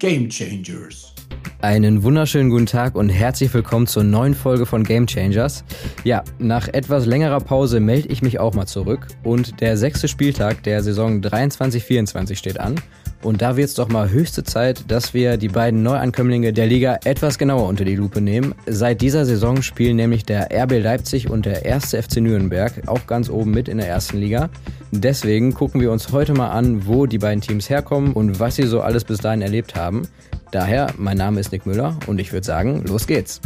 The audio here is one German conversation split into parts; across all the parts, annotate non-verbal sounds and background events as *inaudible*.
Game Changers. Einen wunderschönen guten Tag und herzlich willkommen zur neuen Folge von Game Changers. Ja, nach etwas längerer Pause melde ich mich auch mal zurück und der sechste Spieltag der Saison 23-24 steht an. Und da wird es doch mal höchste Zeit, dass wir die beiden Neuankömmlinge der Liga etwas genauer unter die Lupe nehmen. Seit dieser Saison spielen nämlich der RB Leipzig und der erste FC Nürnberg auch ganz oben mit in der ersten Liga. Deswegen gucken wir uns heute mal an, wo die beiden Teams herkommen und was sie so alles bis dahin erlebt haben. Daher, mein Name ist Nick Müller und ich würde sagen, los geht's.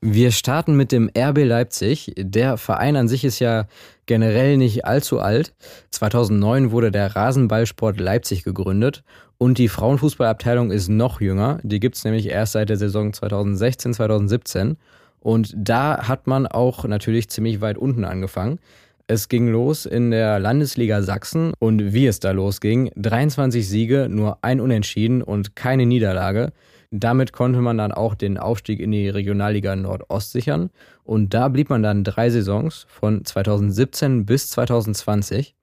Wir starten mit dem RB Leipzig. Der Verein an sich ist ja generell nicht allzu alt. 2009 wurde der Rasenballsport Leipzig gegründet und die Frauenfußballabteilung ist noch jünger. Die gibt es nämlich erst seit der Saison 2016, 2017. Und da hat man auch natürlich ziemlich weit unten angefangen. Es ging los in der Landesliga Sachsen und wie es da losging, 23 Siege, nur ein Unentschieden und keine Niederlage. Damit konnte man dann auch den Aufstieg in die Regionalliga Nordost sichern. Und da blieb man dann drei Saisons von 2017 bis 2020.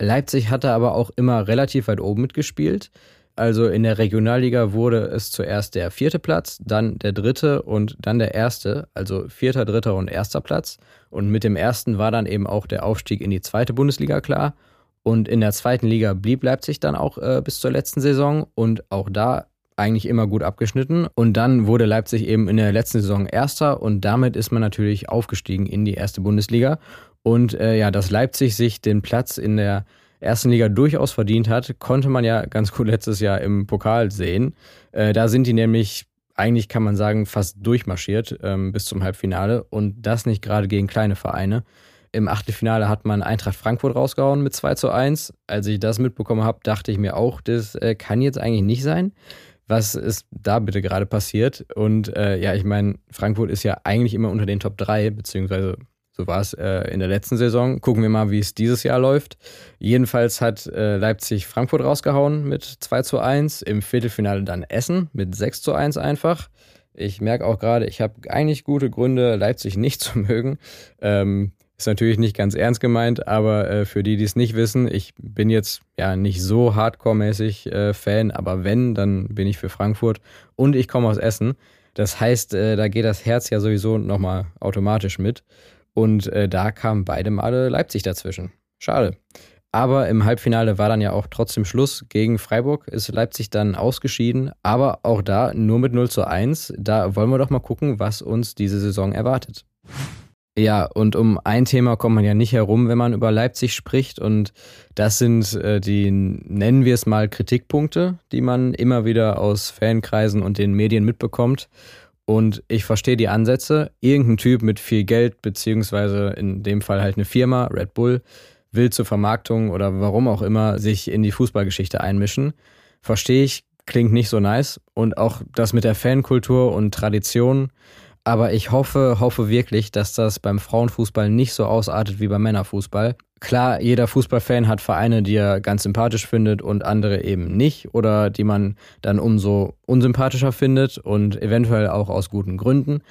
Leipzig hatte aber auch immer relativ weit oben mitgespielt. Also in der Regionalliga wurde es zuerst der vierte Platz, dann der dritte und dann der erste, also vierter, dritter und erster Platz. Und mit dem ersten war dann eben auch der Aufstieg in die zweite Bundesliga klar. Und in der zweiten Liga blieb Leipzig dann auch äh, bis zur letzten Saison und auch da eigentlich immer gut abgeschnitten. Und dann wurde Leipzig eben in der letzten Saison Erster und damit ist man natürlich aufgestiegen in die erste Bundesliga. Und äh, ja, dass Leipzig sich den Platz in der ersten Liga durchaus verdient hat, konnte man ja ganz gut letztes Jahr im Pokal sehen. Äh, da sind die nämlich eigentlich kann man sagen, fast durchmarschiert ähm, bis zum Halbfinale und das nicht gerade gegen kleine Vereine. Im Achtelfinale hat man Eintracht Frankfurt rausgehauen mit 2 zu 1. Als ich das mitbekommen habe, dachte ich mir auch, das äh, kann jetzt eigentlich nicht sein was ist da bitte gerade passiert? Und äh, ja, ich meine, Frankfurt ist ja eigentlich immer unter den Top 3, beziehungsweise so war es äh, in der letzten Saison. Gucken wir mal, wie es dieses Jahr läuft. Jedenfalls hat äh, Leipzig Frankfurt rausgehauen mit 2 zu 1. Im Viertelfinale dann Essen mit 6 zu 1 einfach. Ich merke auch gerade, ich habe eigentlich gute Gründe, Leipzig nicht zu *laughs* mögen. Ähm, ist natürlich nicht ganz ernst gemeint, aber äh, für die, die es nicht wissen, ich bin jetzt ja nicht so hardcore-mäßig äh, Fan, aber wenn, dann bin ich für Frankfurt und ich komme aus Essen. Das heißt, äh, da geht das Herz ja sowieso nochmal automatisch mit. Und äh, da kamen beide Male Leipzig dazwischen. Schade. Aber im Halbfinale war dann ja auch trotzdem Schluss. Gegen Freiburg ist Leipzig dann ausgeschieden. Aber auch da nur mit 0 zu 1. Da wollen wir doch mal gucken, was uns diese Saison erwartet. Ja, und um ein Thema kommt man ja nicht herum, wenn man über Leipzig spricht. Und das sind äh, die, nennen wir es mal, Kritikpunkte, die man immer wieder aus Fankreisen und den Medien mitbekommt. Und ich verstehe die Ansätze. Irgendein Typ mit viel Geld, beziehungsweise in dem Fall halt eine Firma, Red Bull, will zur Vermarktung oder warum auch immer sich in die Fußballgeschichte einmischen. Verstehe ich, klingt nicht so nice. Und auch das mit der Fankultur und Tradition aber ich hoffe, hoffe wirklich, dass das beim Frauenfußball nicht so ausartet wie beim Männerfußball. Klar, jeder Fußballfan hat Vereine, die er ganz sympathisch findet und andere eben nicht oder die man dann umso unsympathischer findet und eventuell auch aus guten Gründen.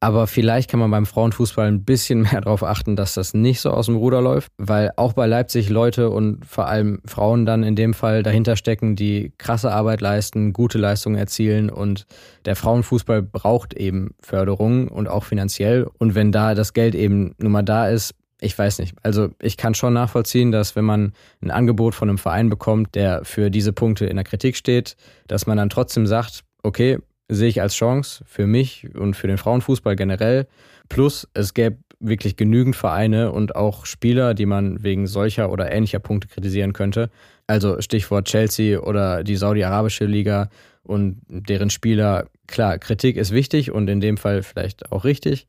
Aber vielleicht kann man beim Frauenfußball ein bisschen *laughs* mehr darauf achten, dass das nicht so aus dem Ruder läuft, weil auch bei Leipzig Leute und vor allem Frauen dann in dem Fall dahinter stecken, die krasse Arbeit leisten, gute Leistungen erzielen und der Frauenfußball braucht eben Förderung und auch finanziell. Und wenn da das Geld eben nun mal da ist, ich weiß nicht. Also ich kann schon nachvollziehen, dass wenn man ein Angebot von einem Verein bekommt, der für diese Punkte in der Kritik steht, dass man dann trotzdem sagt, okay, sehe ich als Chance für mich und für den Frauenfußball generell. Plus, es gäbe wirklich genügend Vereine und auch Spieler, die man wegen solcher oder ähnlicher Punkte kritisieren könnte. Also Stichwort Chelsea oder die Saudi-Arabische Liga und deren Spieler. Klar, Kritik ist wichtig und in dem Fall vielleicht auch richtig,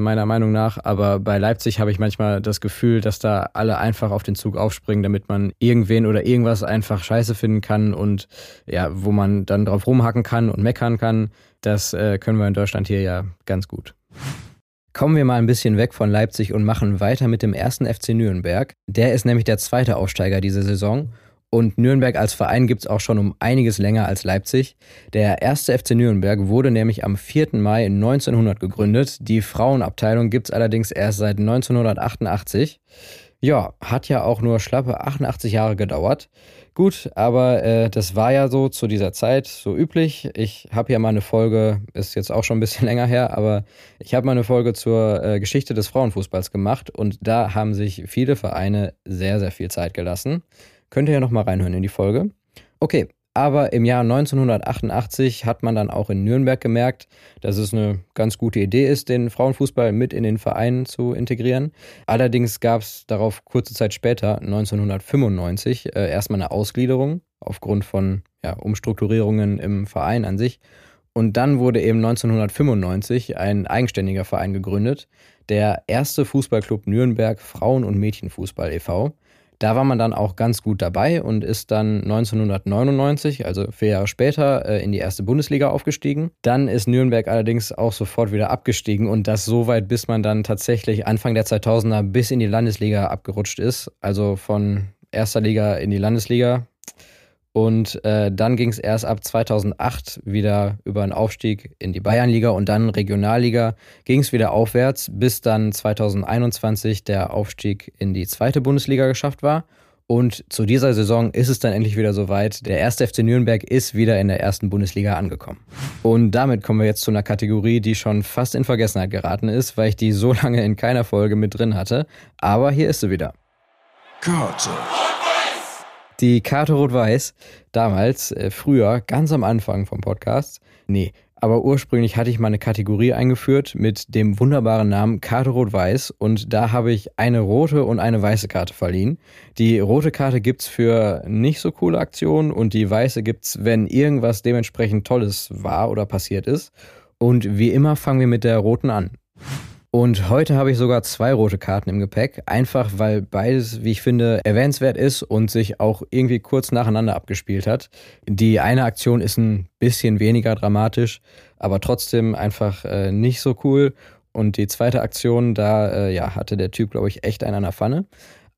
meiner Meinung nach. Aber bei Leipzig habe ich manchmal das Gefühl, dass da alle einfach auf den Zug aufspringen, damit man irgendwen oder irgendwas einfach scheiße finden kann und ja, wo man dann drauf rumhacken kann und meckern kann. Das äh, können wir in Deutschland hier ja ganz gut. Kommen wir mal ein bisschen weg von Leipzig und machen weiter mit dem ersten FC Nürnberg. Der ist nämlich der zweite Aufsteiger diese Saison und Nürnberg als Verein gibt es auch schon um einiges länger als Leipzig. Der erste FC Nürnberg wurde nämlich am 4. Mai 1900 gegründet. Die Frauenabteilung gibt es allerdings erst seit 1988. Ja, hat ja auch nur schlappe 88 Jahre gedauert. Gut, aber äh, das war ja so zu dieser Zeit so üblich. Ich habe ja mal eine Folge, ist jetzt auch schon ein bisschen *laughs* länger her, aber ich habe mal eine Folge zur äh, Geschichte des Frauenfußballs gemacht und da haben sich viele Vereine sehr, sehr viel Zeit gelassen. Könnt ihr ja nochmal reinhören in die Folge. Okay, aber im Jahr 1988 hat man dann auch in Nürnberg gemerkt, dass es eine ganz gute Idee ist, den Frauenfußball mit in den Verein zu integrieren. Allerdings gab es darauf kurze Zeit später, 1995, äh, erstmal eine Ausgliederung aufgrund von ja, Umstrukturierungen im Verein an sich. Und dann wurde eben 1995 ein eigenständiger Verein gegründet, der erste Fußballclub Nürnberg Frauen- und Mädchenfußball e.V. Da war man dann auch ganz gut dabei und ist dann 1999, also vier Jahre später, äh, in die erste Bundesliga aufgestiegen. Dann ist Nürnberg allerdings auch sofort wieder abgestiegen und das so weit, bis man dann tatsächlich Anfang der 2000er bis in die Landesliga abgerutscht ist. Also von erster Liga in die Landesliga. Und äh, dann ging es erst ab 2008 wieder über einen Aufstieg in die Bayernliga und dann Regionalliga ging es wieder aufwärts, bis dann 2021 der Aufstieg in die zweite Bundesliga geschafft war. Und zu dieser Saison ist es dann endlich wieder soweit. Der erste FC Nürnberg ist wieder in der ersten Bundesliga angekommen. Und damit kommen wir jetzt zu einer Kategorie, die schon fast in Vergessenheit geraten ist, weil ich die so *laughs* lange in keiner Folge mit drin hatte. Aber hier ist sie wieder. Karte. Die Karte Rot-Weiß, damals, äh, früher, ganz am Anfang vom Podcast. Nee, aber ursprünglich hatte ich mal eine Kategorie eingeführt mit dem wunderbaren Namen Karte Rot-Weiß und da habe ich eine rote und eine weiße Karte verliehen. Die rote Karte gibt's für nicht so coole Aktionen und die weiße gibt's, wenn irgendwas dementsprechend Tolles war oder passiert ist. Und wie immer fangen wir mit der roten an. Und heute habe ich sogar zwei rote Karten im Gepäck, einfach weil beides, wie ich finde, erwähnenswert ist und sich auch irgendwie kurz nacheinander abgespielt hat. Die eine Aktion ist ein bisschen weniger dramatisch, aber trotzdem einfach äh, nicht so cool. Und die zweite Aktion, da äh, ja, hatte der Typ, glaube ich, echt einen an der Pfanne.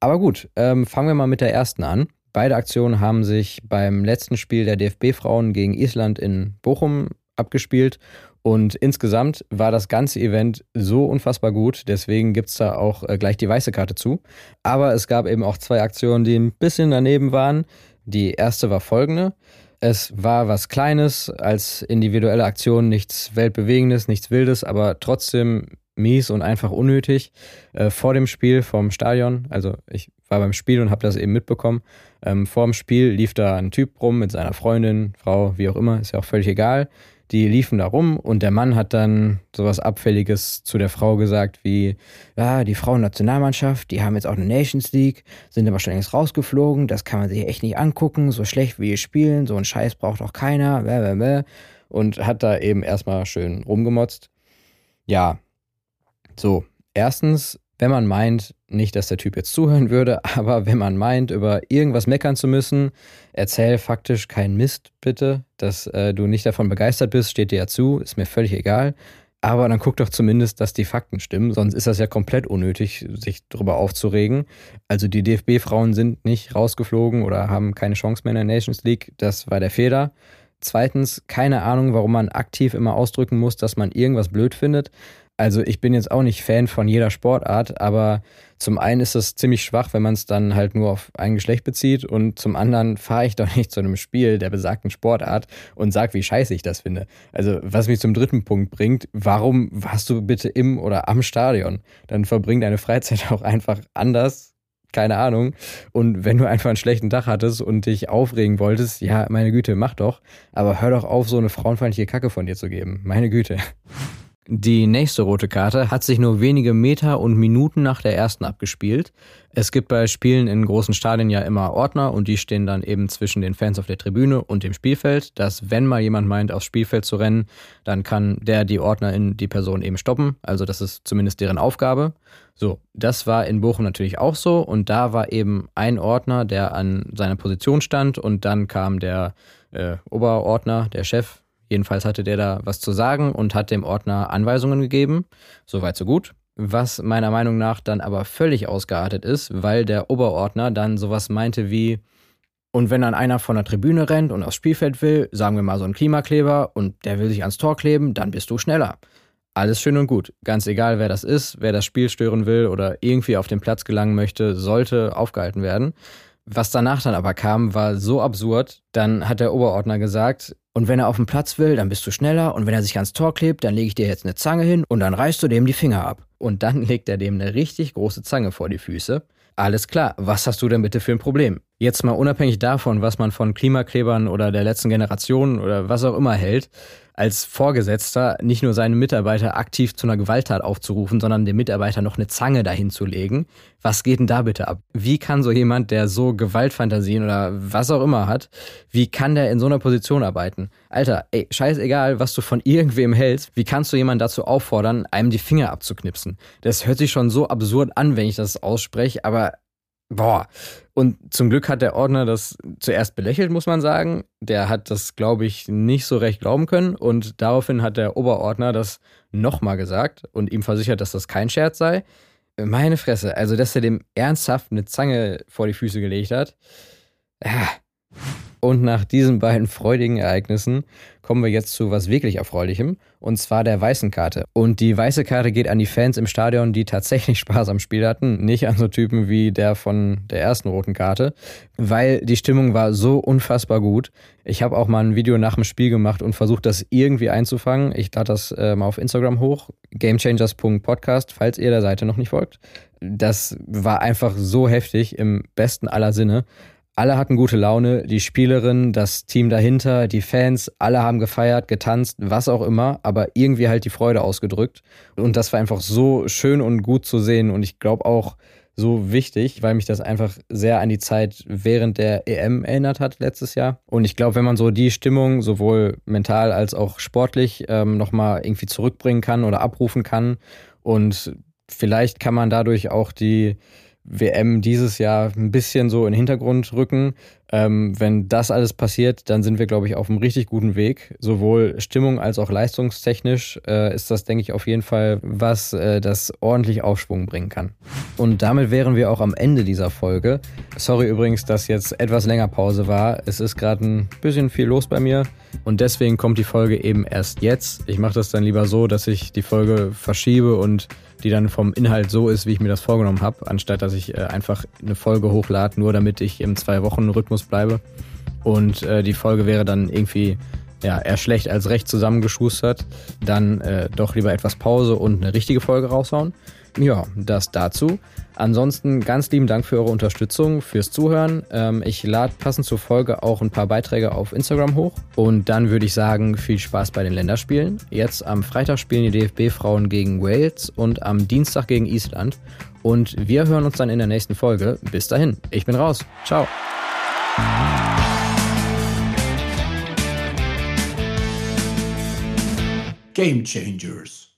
Aber gut, ähm, fangen wir mal mit der ersten an. Beide Aktionen haben sich beim letzten Spiel der DFB-Frauen gegen Island in Bochum abgespielt und insgesamt war das ganze Event so unfassbar gut, deswegen gibt es da auch äh, gleich die weiße Karte zu. Aber es gab eben auch zwei Aktionen, die ein bisschen daneben waren. Die erste war folgende. Es war was Kleines, als individuelle Aktion, nichts Weltbewegendes, nichts Wildes, aber trotzdem mies und einfach unnötig. Äh, vor dem Spiel vom Stadion, also ich war beim Spiel und habe das eben mitbekommen. Ähm, vor dem Spiel lief da ein Typ rum mit seiner Freundin, Frau, wie auch immer, ist ja auch völlig egal. Die liefen da rum und der Mann hat dann sowas Abfälliges zu der Frau gesagt wie, ja, die Frauennationalmannschaft, die haben jetzt auch eine Nations League, sind aber schon längst rausgeflogen, das kann man sich echt nicht angucken, so schlecht wie die spielen, so ein Scheiß braucht auch keiner, und hat da eben erstmal schön rumgemotzt. Ja, so, erstens wenn man meint, nicht, dass der Typ jetzt zuhören würde, *laughs* aber wenn man meint, über irgendwas meckern zu müssen, erzähl faktisch keinen Mist, bitte. Dass äh, du nicht davon begeistert bist, steht dir ja zu, ist mir völlig egal. Aber dann guck doch zumindest, dass die Fakten stimmen, sonst ist das ja komplett unnötig, sich darüber aufzuregen. Also die DFB-Frauen sind nicht rausgeflogen oder haben keine Chance mehr in der Nations League, das war der Fehler. Zweitens, keine Ahnung, warum man aktiv immer ausdrücken muss, dass man irgendwas blöd findet. Also ich bin jetzt auch nicht Fan von jeder Sportart, aber zum einen ist es ziemlich schwach, wenn man es dann halt nur auf ein Geschlecht bezieht und zum anderen fahre ich *laughs* doch nicht zu einem Spiel der besagten Sportart und sag, wie scheiße ich das finde. Also was mich zum dritten Punkt bringt, warum warst du bitte im oder am Stadion? Dann verbring deine Freizeit *laughs* auch einfach anders keine Ahnung. Und wenn du einfach einen schlechten Tag hattest und dich aufregen wolltest, ja, meine Güte, mach doch. Aber hör doch auf, so eine frauenfeindliche Kacke von dir zu geben. Meine Güte. Die nächste rote Karte hat sich nur wenige Meter und Minuten nach der ersten abgespielt. Es gibt bei Spielen in großen Stadien ja immer Ordner und die stehen dann eben zwischen den Fans auf der Tribüne und dem Spielfeld, dass wenn mal jemand meint, aufs Spielfeld zu rennen, dann kann der die Ordner in die Person eben stoppen. Also das ist zumindest deren Aufgabe. So, das war in Bochum natürlich auch so und da war eben ein Ordner, der an seiner Position stand und dann kam der äh, Oberordner, der Chef Jedenfalls hatte der da was zu sagen und hat dem Ordner Anweisungen gegeben. Soweit so gut. Was meiner Meinung nach dann aber völlig ausgeartet ist, weil der Oberordner dann sowas meinte wie, und wenn dann einer von der Tribüne rennt und aufs Spielfeld will, sagen wir mal so ein Klimakleber, und der will sich ans Tor kleben, dann bist du schneller. Alles schön und gut. Ganz egal, wer das ist, wer das Spiel stören will oder irgendwie auf den Platz gelangen möchte, sollte aufgehalten werden. Was danach dann aber kam, war so absurd. Dann hat der Oberordner gesagt, und wenn er auf den Platz will, dann bist du schneller. Und wenn er sich ans Tor klebt, dann lege ich dir jetzt eine Zange hin und dann reißt du dem die Finger ab. Und dann *laughs* legt er dem eine richtig große Zange vor die Füße. Alles klar, was hast du denn bitte für ein Problem? Jetzt mal unabhängig davon, was man von Klimaklebern oder der letzten Generation oder was auch immer hält, als Vorgesetzter nicht nur seine Mitarbeiter aktiv zu einer Gewalttat aufzurufen, sondern dem Mitarbeiter noch eine Zange dahin zu legen. Was geht denn da bitte ab? Wie kann so jemand, der so Gewaltfantasien oder was auch immer hat, wie kann der in so einer Position arbeiten? Alter, ey, scheißegal, was du von *laughs* irgendwem hältst, wie kannst du jemanden dazu auffordern, einem die Finger abzuknipsen? Das hört sich schon so absurd an, wenn ich das ausspreche, aber Boah. Und zum Glück hat der Ordner das zuerst belächelt, muss man sagen. Der hat das, glaube ich, nicht so recht glauben können. Und daraufhin hat der Oberordner das nochmal gesagt und ihm versichert, dass das kein Scherz sei. Meine Fresse, also dass er dem ernsthaft eine Zange vor die Füße gelegt hat. Und nach diesen beiden freudigen Ereignissen kommen wir jetzt zu was wirklich Erfreulichem, und zwar der weißen Karte. Und die weiße Karte geht an die Fans im Stadion, die tatsächlich *laughs* Spaß am Spiel hatten, nicht an so Typen wie der von der ersten roten Karte, weil die Stimmung war so unfassbar gut. Ich habe auch mal ein Video nach dem Spiel gemacht und versucht, das irgendwie einzufangen. Ich lade das äh, mal auf Instagram hoch, gamechangers.podcast, falls ihr der Seite noch nicht folgt. Das war einfach so heftig im besten aller Sinne. Alle hatten gute Laune, die Spielerin, das Team dahinter, die Fans, alle haben gefeiert, getanzt, was auch immer, aber irgendwie halt die Freude ausgedrückt. Und das war einfach so schön und gut zu sehen und ich glaube auch so wichtig, weil mich das einfach sehr an die Zeit während der EM erinnert hat letztes Jahr. Und ich glaube, wenn man so die Stimmung sowohl mental als auch sportlich ähm, nochmal irgendwie zurückbringen kann oder abrufen kann und vielleicht kann man dadurch auch die WM dieses Jahr ein bisschen so in den Hintergrund rücken. Ähm, wenn das alles passiert, dann sind wir, glaube ich, auf einem richtig guten Weg. Sowohl Stimmung als auch leistungstechnisch äh, ist das, denke ich, auf jeden Fall was, äh, das ordentlich Aufschwung bringen kann. Und damit wären wir auch am Ende dieser Folge. Sorry übrigens, dass jetzt etwas länger Pause war. Es ist gerade ein bisschen viel los bei mir und deswegen kommt die Folge eben erst jetzt. Ich mache das dann lieber so, dass ich die Folge verschiebe und die dann vom Inhalt so ist, wie ich mir das vorgenommen habe, anstatt dass ich äh, einfach eine Folge hochlade, nur damit ich im zwei Wochen Rhythmus bleibe. Und äh, die Folge wäre dann irgendwie ja, eher schlecht als recht zusammengeschustert. Dann äh, doch lieber etwas Pause und eine richtige Folge raushauen. Ja, das dazu. Ansonsten ganz lieben Dank für eure Unterstützung, fürs Zuhören. Ähm, ich lade passend zur Folge auch ein paar Beiträge auf Instagram hoch. Und dann würde ich sagen, viel Spaß bei den Länderspielen. Jetzt am Freitag spielen die DFB-Frauen gegen Wales und am Dienstag gegen Island. Und wir hören uns dann in der nächsten Folge. Bis dahin, ich bin raus. Ciao. Game Changers